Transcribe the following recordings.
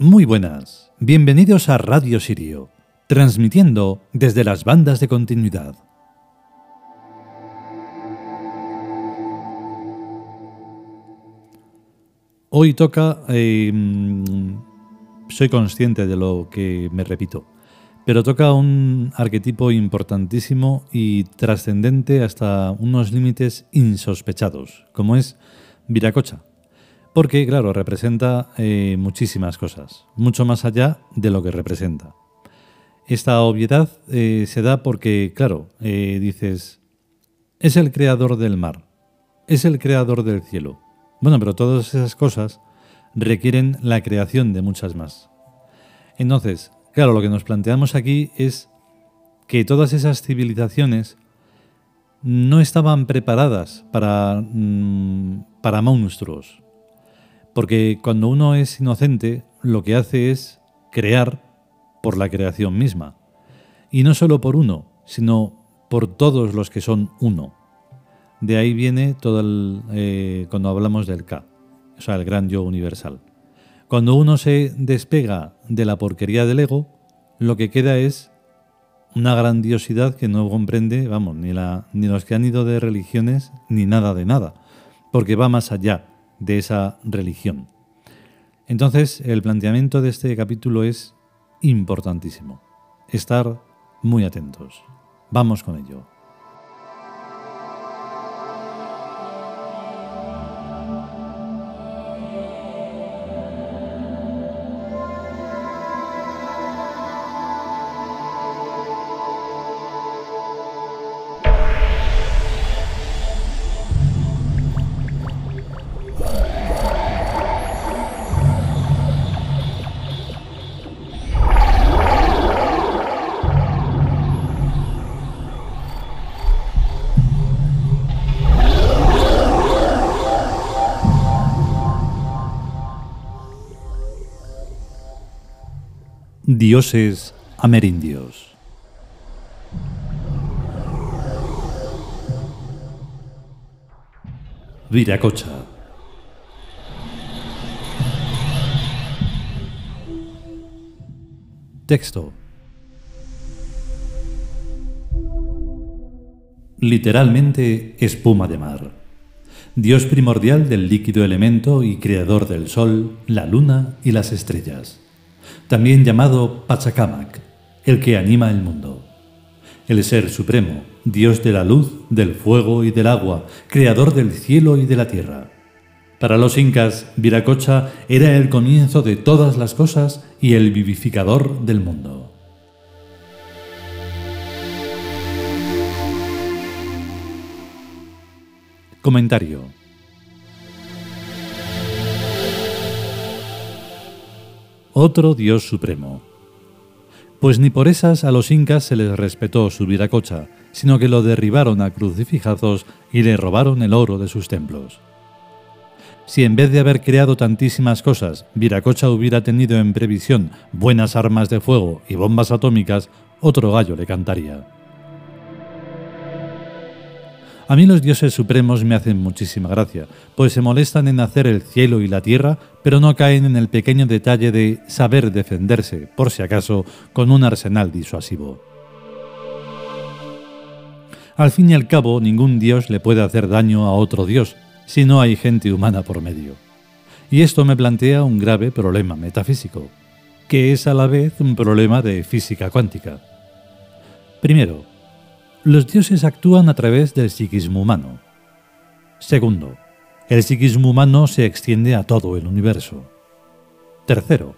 Muy buenas, bienvenidos a Radio Sirio, transmitiendo desde las bandas de continuidad. Hoy toca, eh, soy consciente de lo que me repito, pero toca un arquetipo importantísimo y trascendente hasta unos límites insospechados, como es Viracocha porque, claro, representa eh, muchísimas cosas, mucho más allá de lo que representa. Esta obviedad eh, se da porque, claro, eh, dices, es el creador del mar, es el creador del cielo. Bueno, pero todas esas cosas requieren la creación de muchas más. Entonces, claro, lo que nos planteamos aquí es que todas esas civilizaciones no estaban preparadas para, mm, para monstruos, porque cuando uno es inocente, lo que hace es crear por la creación misma. Y no solo por uno, sino por todos los que son uno. De ahí viene todo el, eh, cuando hablamos del K, o sea, el gran yo universal. Cuando uno se despega de la porquería del ego, lo que queda es una grandiosidad que no comprende, vamos, ni, la, ni los que han ido de religiones, ni nada de nada, porque va más allá de esa religión. Entonces, el planteamiento de este capítulo es importantísimo. Estar muy atentos. Vamos con ello. Dioses amerindios. Viracocha. Texto. Literalmente espuma de mar. Dios primordial del líquido elemento y creador del sol, la luna y las estrellas también llamado Pachacamac, el que anima el mundo. El Ser Supremo, Dios de la luz, del fuego y del agua, creador del cielo y de la tierra. Para los incas, Viracocha era el comienzo de todas las cosas y el vivificador del mundo. Comentario otro Dios supremo. Pues ni por esas a los incas se les respetó su viracocha, sino que lo derribaron a crucifijazos y le robaron el oro de sus templos. Si en vez de haber creado tantísimas cosas, Viracocha hubiera tenido en previsión buenas armas de fuego y bombas atómicas, otro gallo le cantaría. A mí los dioses supremos me hacen muchísima gracia, pues se molestan en hacer el cielo y la tierra, pero no caen en el pequeño detalle de saber defenderse, por si acaso, con un arsenal disuasivo. Al fin y al cabo, ningún dios le puede hacer daño a otro dios, si no hay gente humana por medio. Y esto me plantea un grave problema metafísico, que es a la vez un problema de física cuántica. Primero, los dioses actúan a través del psiquismo humano. Segundo, el psiquismo humano se extiende a todo el universo. Tercero,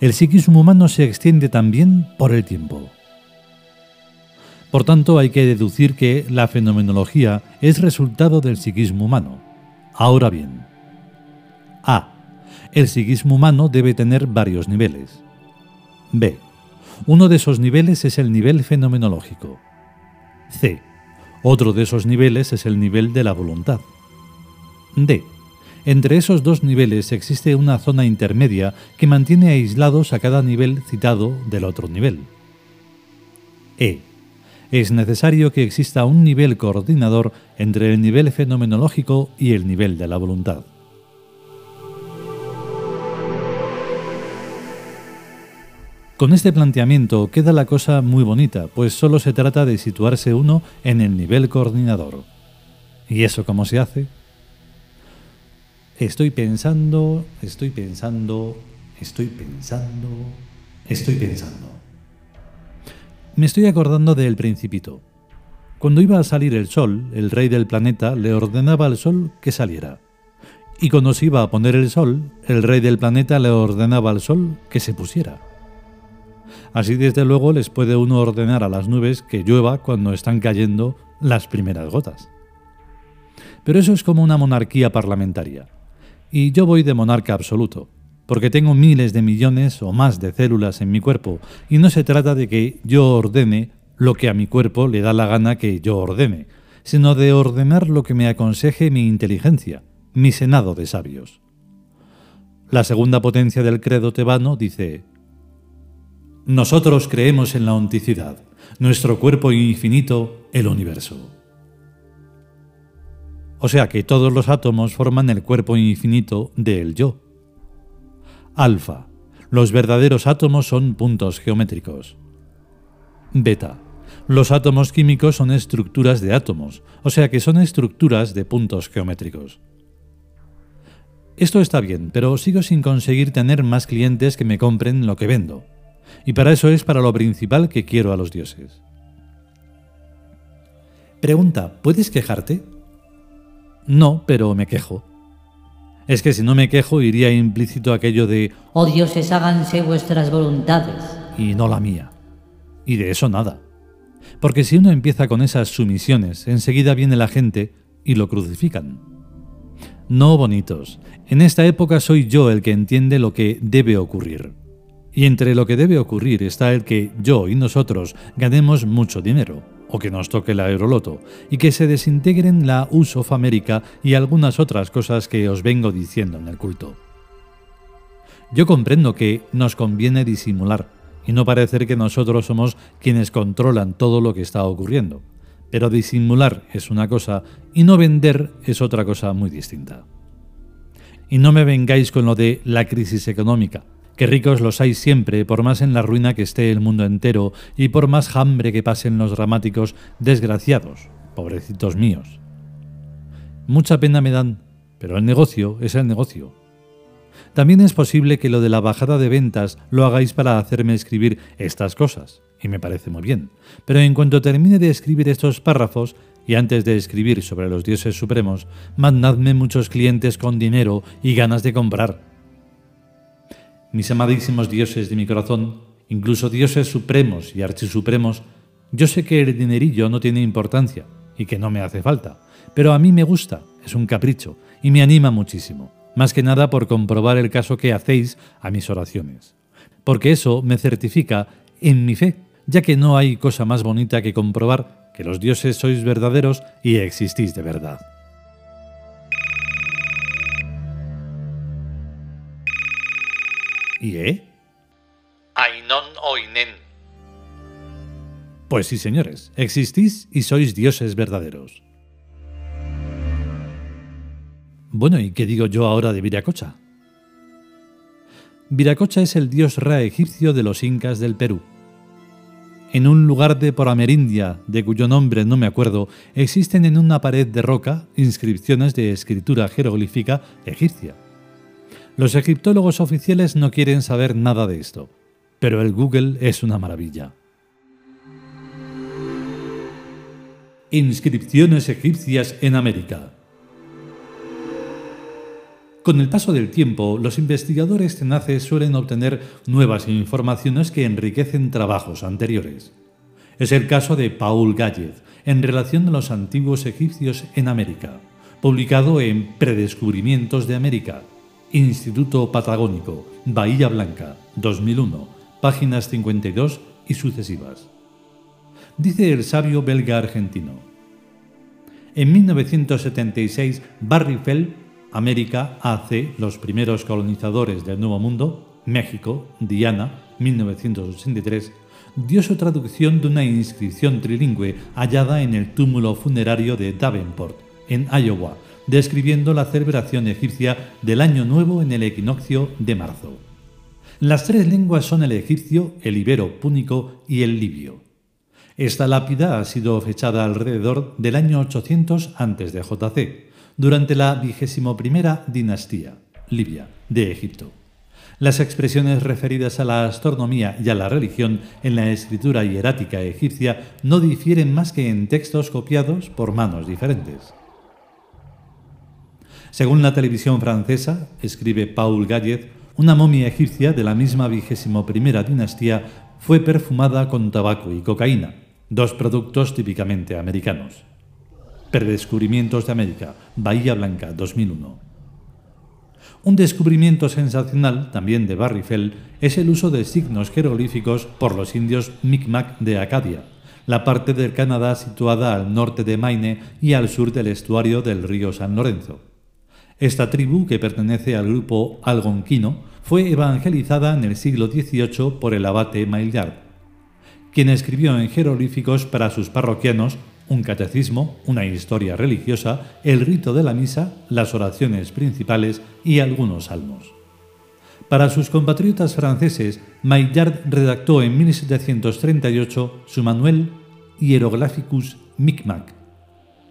el psiquismo humano se extiende también por el tiempo. Por tanto, hay que deducir que la fenomenología es resultado del psiquismo humano. Ahora bien, A. El psiquismo humano debe tener varios niveles. B. Uno de esos niveles es el nivel fenomenológico. C. Otro de esos niveles es el nivel de la voluntad. D. Entre esos dos niveles existe una zona intermedia que mantiene aislados a cada nivel citado del otro nivel. E. Es necesario que exista un nivel coordinador entre el nivel fenomenológico y el nivel de la voluntad. Con este planteamiento queda la cosa muy bonita, pues solo se trata de situarse uno en el nivel coordinador. ¿Y eso cómo se hace? Estoy pensando, estoy pensando, estoy pensando, estoy pensando. Me estoy acordando del principito. Cuando iba a salir el sol, el rey del planeta le ordenaba al sol que saliera. Y cuando se iba a poner el sol, el rey del planeta le ordenaba al sol que se pusiera. Así desde luego les puede uno ordenar a las nubes que llueva cuando están cayendo las primeras gotas. Pero eso es como una monarquía parlamentaria. Y yo voy de monarca absoluto, porque tengo miles de millones o más de células en mi cuerpo, y no se trata de que yo ordene lo que a mi cuerpo le da la gana que yo ordene, sino de ordenar lo que me aconseje mi inteligencia, mi senado de sabios. La segunda potencia del credo tebano dice, nosotros creemos en la onticidad, nuestro cuerpo infinito, el universo. O sea que todos los átomos forman el cuerpo infinito del yo. Alfa. Los verdaderos átomos son puntos geométricos. Beta. Los átomos químicos son estructuras de átomos, o sea que son estructuras de puntos geométricos. Esto está bien, pero sigo sin conseguir tener más clientes que me compren lo que vendo y para eso es para lo principal que quiero a los dioses. Pregunta, ¿puedes quejarte? No, pero me quejo. Es que si no me quejo iría implícito aquello de Oh dioses, háganse vuestras voluntades. Y no la mía. Y de eso nada. Porque si uno empieza con esas sumisiones, enseguida viene la gente y lo crucifican. No, bonitos, en esta época soy yo el que entiende lo que debe ocurrir. Y entre lo que debe ocurrir está el que yo y nosotros ganemos mucho dinero, o que nos toque la aeroloto, y que se desintegren la US of America y algunas otras cosas que os vengo diciendo en el culto. Yo comprendo que nos conviene disimular y no parecer que nosotros somos quienes controlan todo lo que está ocurriendo, pero disimular es una cosa y no vender es otra cosa muy distinta. Y no me vengáis con lo de la crisis económica, que ricos los hay siempre, por más en la ruina que esté el mundo entero y por más hambre que pasen los dramáticos desgraciados, pobrecitos míos. Mucha pena me dan, pero el negocio es el negocio. También es posible que lo de la bajada de ventas lo hagáis para hacerme escribir estas cosas, y me parece muy bien, pero en cuanto termine de escribir estos párrafos, y antes de escribir sobre los dioses supremos, mandadme muchos clientes con dinero y ganas de comprar, mis amadísimos dioses de mi corazón, incluso dioses supremos y archisupremos, yo sé que el dinerillo no tiene importancia y que no me hace falta, pero a mí me gusta, es un capricho y me anima muchísimo, más que nada por comprobar el caso que hacéis a mis oraciones, porque eso me certifica en mi fe, ya que no hay cosa más bonita que comprobar que los dioses sois verdaderos y existís de verdad. ¿Y eh? Ainon oinen. Pues sí, señores, existís y sois dioses verdaderos. Bueno, ¿y qué digo yo ahora de Viracocha? Viracocha es el dios Ra egipcio de los incas del Perú. En un lugar de por Amerindia, de cuyo nombre no me acuerdo, existen en una pared de roca inscripciones de escritura jeroglífica egipcia. Los egiptólogos oficiales no quieren saber nada de esto, pero el Google es una maravilla. Inscripciones egipcias en América. Con el paso del tiempo, los investigadores tenaces suelen obtener nuevas informaciones que enriquecen trabajos anteriores. Es el caso de Paul Gallez, en relación a los antiguos egipcios en América, publicado en Predescubrimientos de América, Instituto Patagónico, Bahía Blanca, 2001, páginas 52 y sucesivas. Dice el sabio belga argentino. En 1976, Barry Feld América AC, los primeros colonizadores del Nuevo Mundo, México, Diana, 1983, dio su traducción de una inscripción trilingüe hallada en el túmulo funerario de Davenport, en Iowa, describiendo la celebración egipcia del Año Nuevo en el equinoccio de marzo. Las tres lenguas son el egipcio, el ibero púnico y el libio. Esta lápida ha sido fechada alrededor del año 800 a.C., durante la vigésimo primera dinastía, Libia, de Egipto. Las expresiones referidas a la astronomía y a la religión en la escritura hierática egipcia no difieren más que en textos copiados por manos diferentes. Según la televisión francesa, escribe Paul Gallet, una momia egipcia de la misma vigésimo primera dinastía fue perfumada con tabaco y cocaína, dos productos típicamente americanos. Predescubrimientos de América, Bahía Blanca, 2001. Un descubrimiento sensacional, también de Barry Fell, es el uso de signos jeroglíficos por los indios Micmac de Acadia, la parte del Canadá situada al norte de Maine y al sur del estuario del río San Lorenzo. Esta tribu, que pertenece al grupo algonquino, fue evangelizada en el siglo XVIII por el abate Maillard, quien escribió en jeroglíficos para sus parroquianos un catecismo, una historia religiosa, el rito de la misa, las oraciones principales y algunos salmos. Para sus compatriotas franceses, Maillard redactó en 1738 su manual Hieroglyphicus Micmac.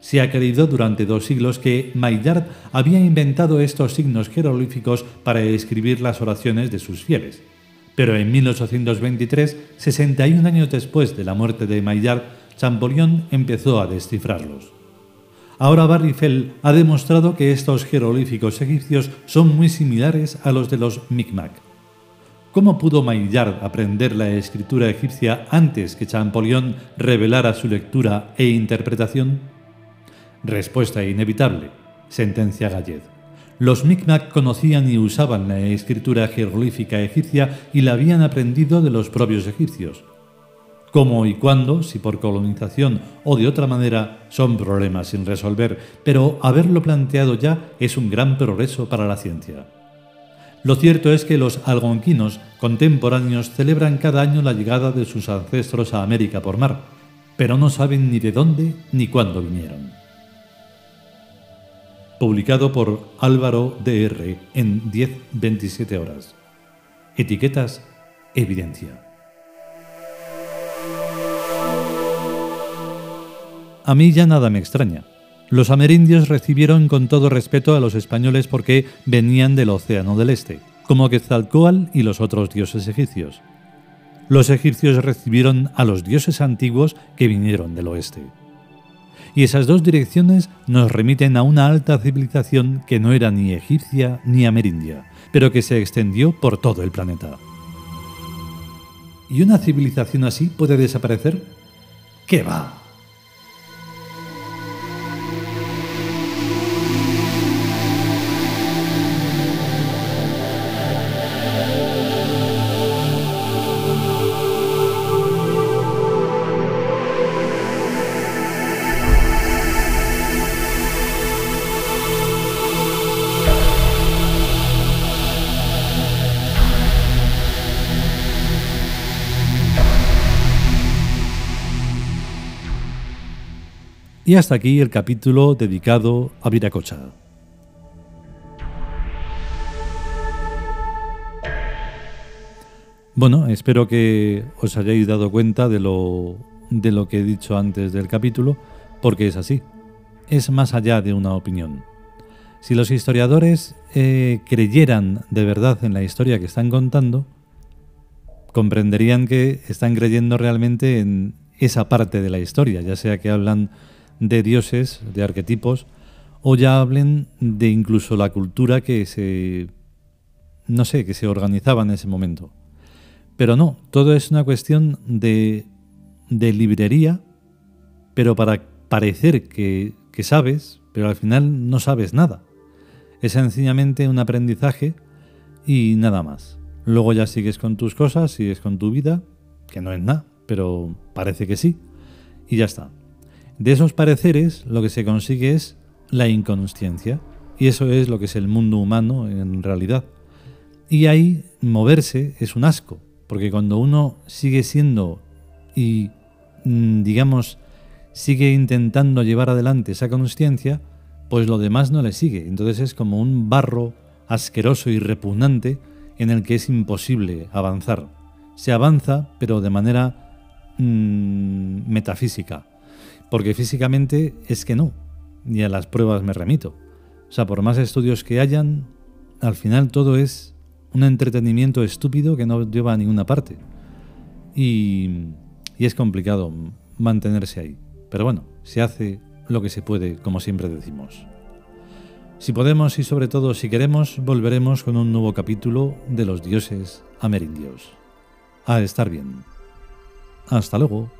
Se creído durante dos siglos que Maillard había inventado estos signos jeroglíficos para escribir las oraciones de sus fieles. Pero en 1823, 61 años después de la muerte de Maillard, Champollion empezó a descifrarlos. Ahora Barry Fell ha demostrado que estos jeroglíficos egipcios son muy similares a los de los Micmac. ¿Cómo pudo Maillard aprender la escritura egipcia antes que Champollion revelara su lectura e interpretación? Respuesta inevitable, sentencia Gallet. Los Micmac conocían y usaban la escritura jeroglífica egipcia y la habían aprendido de los propios egipcios. Cómo y cuándo, si por colonización o de otra manera, son problemas sin resolver, pero haberlo planteado ya es un gran progreso para la ciencia. Lo cierto es que los algonquinos contemporáneos celebran cada año la llegada de sus ancestros a América por mar, pero no saben ni de dónde ni cuándo vinieron. Publicado por Álvaro DR en 10-27 horas. Etiquetas Evidencia. A mí ya nada me extraña. Los amerindios recibieron con todo respeto a los españoles porque venían del Océano del Este, como Quetzalcoatl y los otros dioses egipcios. Los egipcios recibieron a los dioses antiguos que vinieron del oeste. Y esas dos direcciones nos remiten a una alta civilización que no era ni egipcia ni amerindia, pero que se extendió por todo el planeta. ¿Y una civilización así puede desaparecer? ¿Qué va? Y hasta aquí el capítulo dedicado a Viracocha. Bueno, espero que os hayáis dado cuenta de lo, de lo que he dicho antes del capítulo, porque es así. Es más allá de una opinión. Si los historiadores eh, creyeran de verdad en la historia que están contando, comprenderían que están creyendo realmente en esa parte de la historia, ya sea que hablan de dioses, de arquetipos, o ya hablen de incluso la cultura que se, no sé, que se organizaba en ese momento. Pero no, todo es una cuestión de, de librería, pero para parecer que, que sabes, pero al final no sabes nada. Es sencillamente un aprendizaje y nada más. Luego ya sigues con tus cosas, sigues con tu vida, que no es nada, pero parece que sí, y ya está. De esos pareceres lo que se consigue es la inconsciencia, Y eso es lo que es el mundo humano en realidad. Y ahí moverse es un asco, porque cuando uno sigue siendo y, mm, digamos, sigue intentando llevar adelante esa conciencia, pues lo demás no le sigue. Entonces es como un barro asqueroso y repugnante en el que es imposible avanzar. Se avanza, pero de manera mm, metafísica, porque físicamente es que no, ni a las pruebas me remito. O sea, por más estudios que hayan, al final todo es un entretenimiento estúpido que no lleva a ninguna parte. Y, y es complicado mantenerse ahí. Pero bueno, se hace lo que se puede, como siempre decimos. Si podemos y sobre todo si queremos, volveremos con un nuevo capítulo de los dioses amerindios. A estar bien. Hasta luego.